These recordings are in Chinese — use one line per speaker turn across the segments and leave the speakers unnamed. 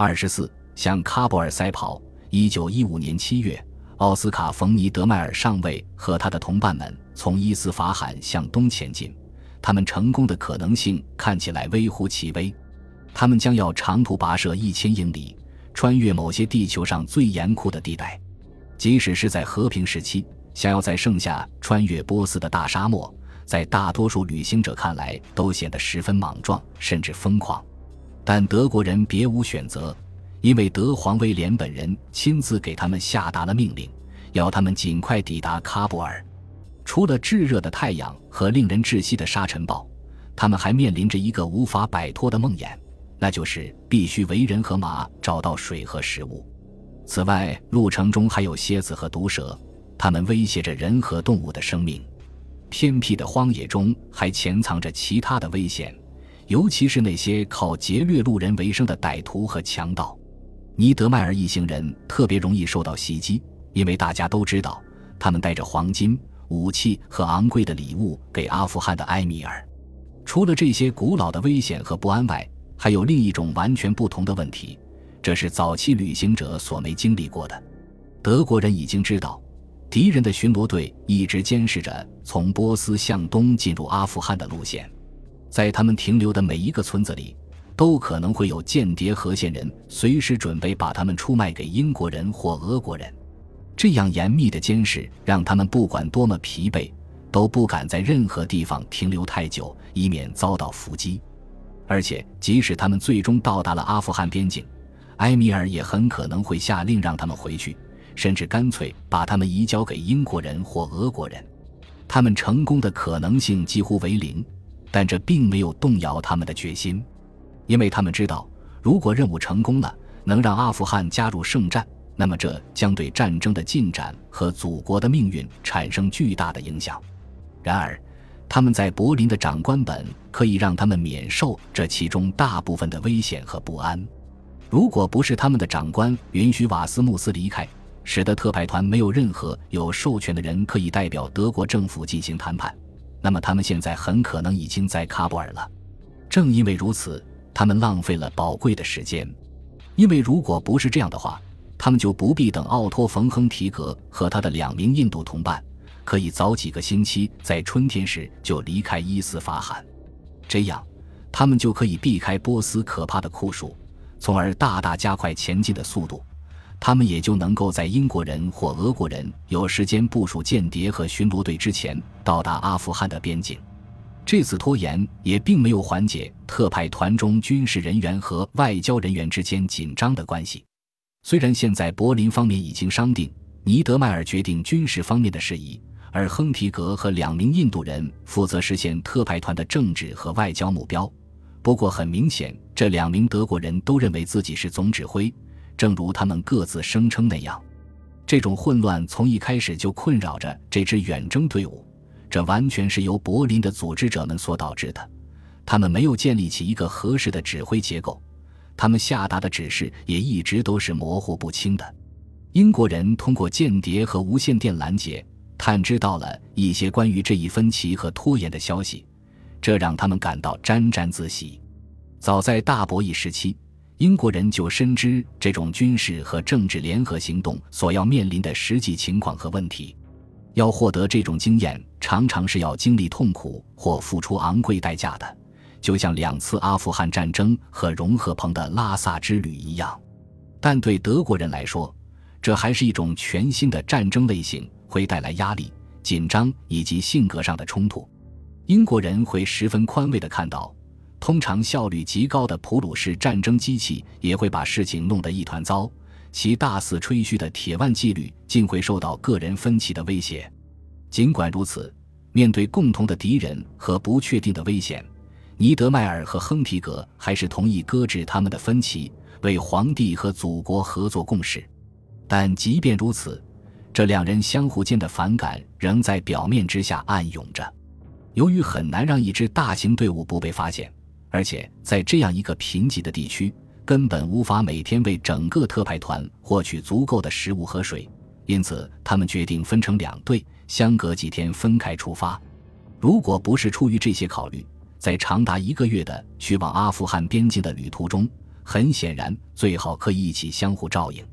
二十四，向喀布尔赛跑。一九一五年七月，奥斯卡·冯·尼德迈尔上尉和他的同伴们从伊斯法罕向东前进，他们成功的可能性看起来微乎其微。他们将要长途跋涉一千英里，穿越某些地球上最严酷的地带。即使是在和平时期，想要在盛夏穿越波斯的大沙漠，在大多数旅行者看来都显得十分莽撞，甚至疯狂。但德国人别无选择。因为德皇威廉本人亲自给他们下达了命令，要他们尽快抵达喀布尔。除了炙热的太阳和令人窒息的沙尘暴，他们还面临着一个无法摆脱的梦魇，那就是必须为人和马找到水和食物。此外，路程中还有蝎子和毒蛇，它们威胁着人和动物的生命。偏僻的荒野中还潜藏着其他的危险，尤其是那些靠劫掠路人为生的歹徒和强盗。尼德迈尔一行人特别容易受到袭击，因为大家都知道，他们带着黄金、武器和昂贵的礼物给阿富汗的埃米尔。除了这些古老的危险和不安外，还有另一种完全不同的问题，这是早期旅行者所没经历过的。德国人已经知道，敌人的巡逻队一直监视着从波斯向东进入阿富汗的路线，在他们停留的每一个村子里。都可能会有间谍和线人，随时准备把他们出卖给英国人或俄国人。这样严密的监视，让他们不管多么疲惫，都不敢在任何地方停留太久，以免遭到伏击。而且，即使他们最终到达了阿富汗边境，埃米尔也很可能会下令让他们回去，甚至干脆把他们移交给英国人或俄国人。他们成功的可能性几乎为零，但这并没有动摇他们的决心。因为他们知道，如果任务成功了，能让阿富汗加入圣战，那么这将对战争的进展和祖国的命运产生巨大的影响。然而，他们在柏林的长官本可以让他们免受这其中大部分的危险和不安。如果不是他们的长官允许瓦斯穆斯离开，使得特派团没有任何有授权的人可以代表德国政府进行谈判，那么他们现在很可能已经在喀布尔了。正因为如此。他们浪费了宝贵的时间，因为如果不是这样的话，他们就不必等奥托·冯·亨提格和他的两名印度同伴可以早几个星期在春天时就离开伊斯法罕，这样他们就可以避开波斯可怕的酷暑，从而大大加快前进的速度。他们也就能够在英国人或俄国人有时间部署间谍和巡逻队之前到达阿富汗的边境。这次拖延也并没有缓解特派团中军事人员和外交人员之间紧张的关系。虽然现在柏林方面已经商定，尼德迈尔决定军事方面的事宜，而亨提格和两名印度人负责实现特派团的政治和外交目标。不过，很明显，这两名德国人都认为自己是总指挥，正如他们各自声称那样。这种混乱从一开始就困扰着这支远征队伍。这完全是由柏林的组织者们所导致的，他们没有建立起一个合适的指挥结构，他们下达的指示也一直都是模糊不清的。英国人通过间谍和无线电拦截探知到了一些关于这一分歧和拖延的消息，这让他们感到沾沾自喜。早在大博弈时期，英国人就深知这种军事和政治联合行动所要面临的实际情况和问题。要获得这种经验，常常是要经历痛苦或付出昂贵代价的，就像两次阿富汗战争和融合鹏的拉萨之旅一样。但对德国人来说，这还是一种全新的战争类型，会带来压力、紧张以及性格上的冲突。英国人会十分宽慰地看到，通常效率极高的普鲁士战争机器也会把事情弄得一团糟。其大肆吹嘘的铁腕纪律竟会受到个人分歧的威胁。尽管如此，面对共同的敌人和不确定的危险，尼德迈尔和亨提格还是同意搁置他们的分歧，为皇帝和祖国合作共事。但即便如此，这两人相互间的反感仍在表面之下暗涌着。由于很难让一支大型队伍不被发现，而且在这样一个贫瘠的地区。根本无法每天为整个特派团获取足够的食物和水，因此他们决定分成两队，相隔几天分开出发。如果不是出于这些考虑，在长达一个月的去往阿富汗边境的旅途中，很显然，最好可以一起相互照应，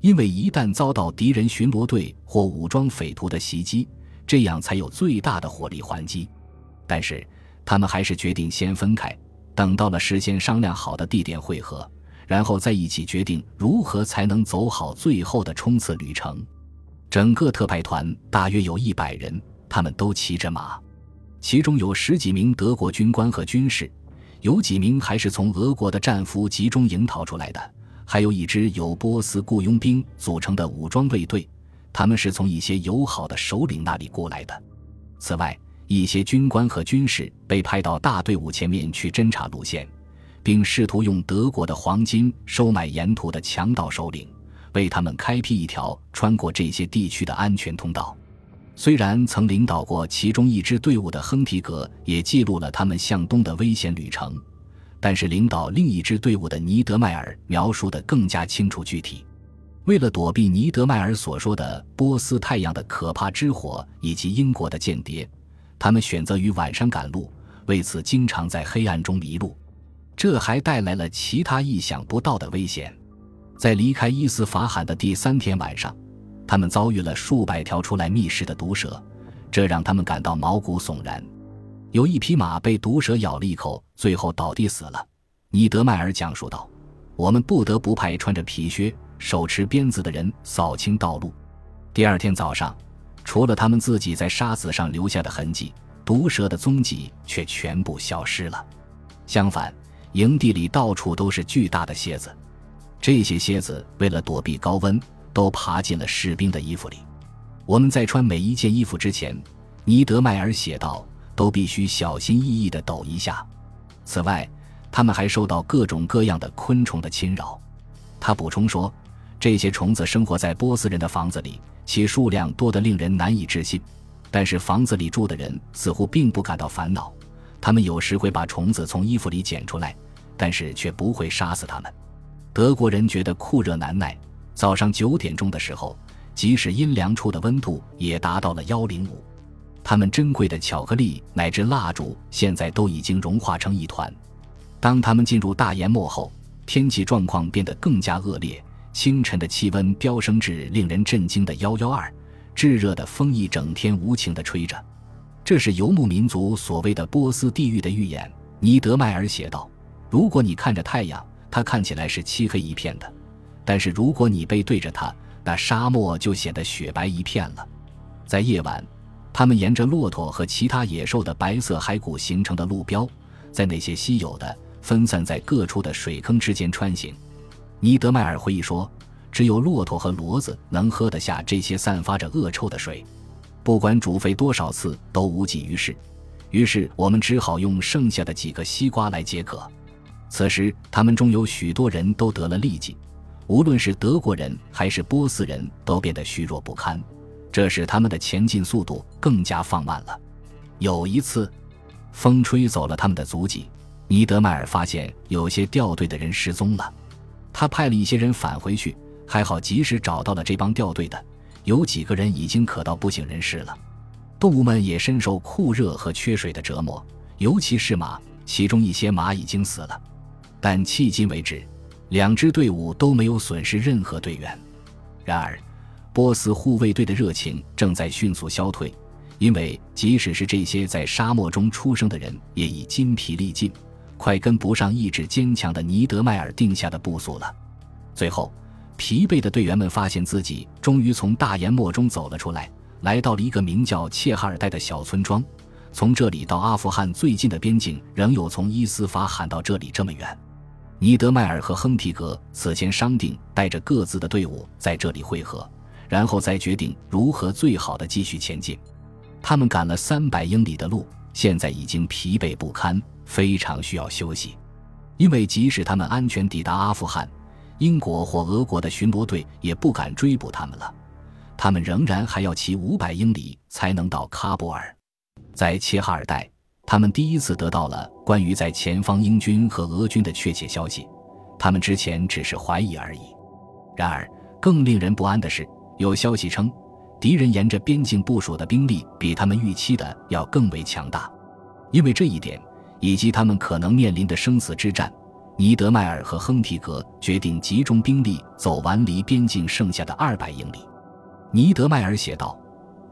因为一旦遭到敌人巡逻队或武装匪徒的袭击，这样才有最大的火力还击。但是，他们还是决定先分开，等到了事先商量好的地点会合，然后再一起决定如何才能走好最后的冲刺旅程。整个特派团大约有一百人，他们都骑着马，其中有十几名德国军官和军士，有几名还是从俄国的战俘集中营逃出来的，还有一支由波斯雇佣兵组成的武装卫队，他们是从一些友好的首领那里过来的。此外，一些军官和军士被派到大队伍前面去侦察路线，并试图用德国的黄金收买沿途的强盗首领，为他们开辟一条穿过这些地区的安全通道。虽然曾领导过其中一支队伍的亨提格也记录了他们向东的危险旅程，但是领导另一支队伍的尼德迈尔描述的更加清楚具体。为了躲避尼德迈尔所说的波斯太阳的可怕之火以及英国的间谍。他们选择于晚上赶路，为此经常在黑暗中迷路，这还带来了其他意想不到的危险。在离开伊斯法罕的第三天晚上，他们遭遇了数百条出来觅食的毒蛇，这让他们感到毛骨悚然。有一匹马被毒蛇咬了一口，最后倒地死了。尼德迈尔讲述道：“我们不得不派穿着皮靴、手持鞭子的人扫清道路。第二天早上。”除了他们自己在沙子上留下的痕迹，毒蛇的踪迹却全部消失了。相反，营地里到处都是巨大的蝎子。这些蝎子为了躲避高温，都爬进了士兵的衣服里。我们在穿每一件衣服之前，尼德迈尔写道，都必须小心翼翼地抖一下。此外，他们还受到各种各样的昆虫的侵扰。他补充说，这些虫子生活在波斯人的房子里。其数量多得令人难以置信，但是房子里住的人似乎并不感到烦恼。他们有时会把虫子从衣服里捡出来，但是却不会杀死它们。德国人觉得酷热难耐，早上九点钟的时候，即使阴凉处的温度也达到了幺零五。他们珍贵的巧克力乃至蜡烛现在都已经融化成一团。当他们进入大研末后，天气状况变得更加恶劣。清晨的气温飙升至令人震惊的幺幺二，炙热的风一整天无情地吹着，这是游牧民族所谓的波斯地狱的预演。尼德迈尔写道：“如果你看着太阳，它看起来是漆黑一片的；但是如果你背对着它，那沙漠就显得雪白一片了。”在夜晚，他们沿着骆驼和其他野兽的白色骸骨形成的路标，在那些稀有的、分散在各处的水坑之间穿行。尼德迈尔回忆说：“只有骆驼和骡子能喝得下这些散发着恶臭的水，不管煮沸多少次都无济于事。于是我们只好用剩下的几个西瓜来解渴。此时，他们中有许多人都得了痢疾，无论是德国人还是波斯人都变得虚弱不堪，这使他们的前进速度更加放慢了。有一次，风吹走了他们的足迹，尼德迈尔发现有些掉队的人失踪了。”他派了一些人返回去，还好及时找到了这帮掉队的。有几个人已经渴到不省人事了。动物们也深受酷热和缺水的折磨，尤其是马，其中一些马已经死了。但迄今为止，两支队伍都没有损失任何队员。然而，波斯护卫队的热情正在迅速消退，因为即使是这些在沙漠中出生的人，也已筋疲力尽。快跟不上意志坚强的尼德迈尔定下的步速了。最后，疲惫的队员们发现自己终于从大研末中走了出来，来到了一个名叫切哈尔代的小村庄。从这里到阿富汗最近的边境，仍有从伊斯法罕到这里这么远。尼德迈尔和亨提格此前商定，带着各自的队伍在这里汇合，然后再决定如何最好的继续前进。他们赶了三百英里的路，现在已经疲惫不堪。非常需要休息，因为即使他们安全抵达阿富汗，英国或俄国的巡逻队也不敢追捕他们了。他们仍然还要骑五百英里才能到喀布尔。在切哈尔代，他们第一次得到了关于在前方英军和俄军的确切消息，他们之前只是怀疑而已。然而，更令人不安的是，有消息称，敌人沿着边境部署的兵力比他们预期的要更为强大。因为这一点。以及他们可能面临的生死之战，尼德迈尔和亨提格决定集中兵力走完离边境剩下的二百英里。尼德迈尔写道：“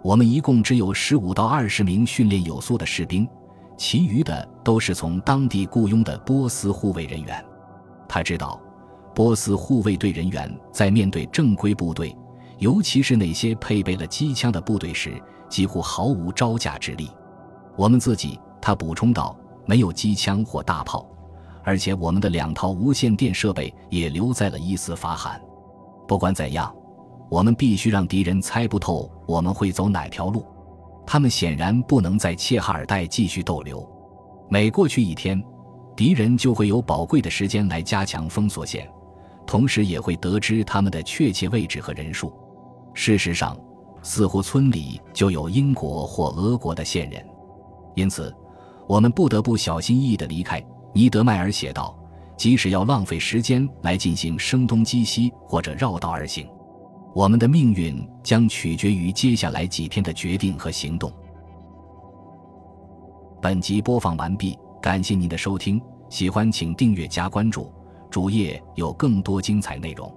我们一共只有十五到二十名训练有素的士兵，其余的都是从当地雇佣的波斯护卫人员。”他知道，波斯护卫队人员在面对正规部队，尤其是那些配备了机枪的部队时，几乎毫无招架之力。我们自己，他补充道，没有机枪或大炮，而且我们的两套无线电设备也留在了伊斯法罕。不管怎样，我们必须让敌人猜不透我们会走哪条路。他们显然不能在切哈尔带继续逗留。每过去一天。敌人就会有宝贵的时间来加强封锁线，同时也会得知他们的确切位置和人数。事实上，似乎村里就有英国或俄国的线人，因此我们不得不小心翼翼地离开。尼德迈尔写道：“即使要浪费时间来进行声东击西或者绕道而行，我们的命运将取决于接下来几天的决定和行动。”本集播放完毕。感谢您的收听，喜欢请订阅加关注，主页有更多精彩内容。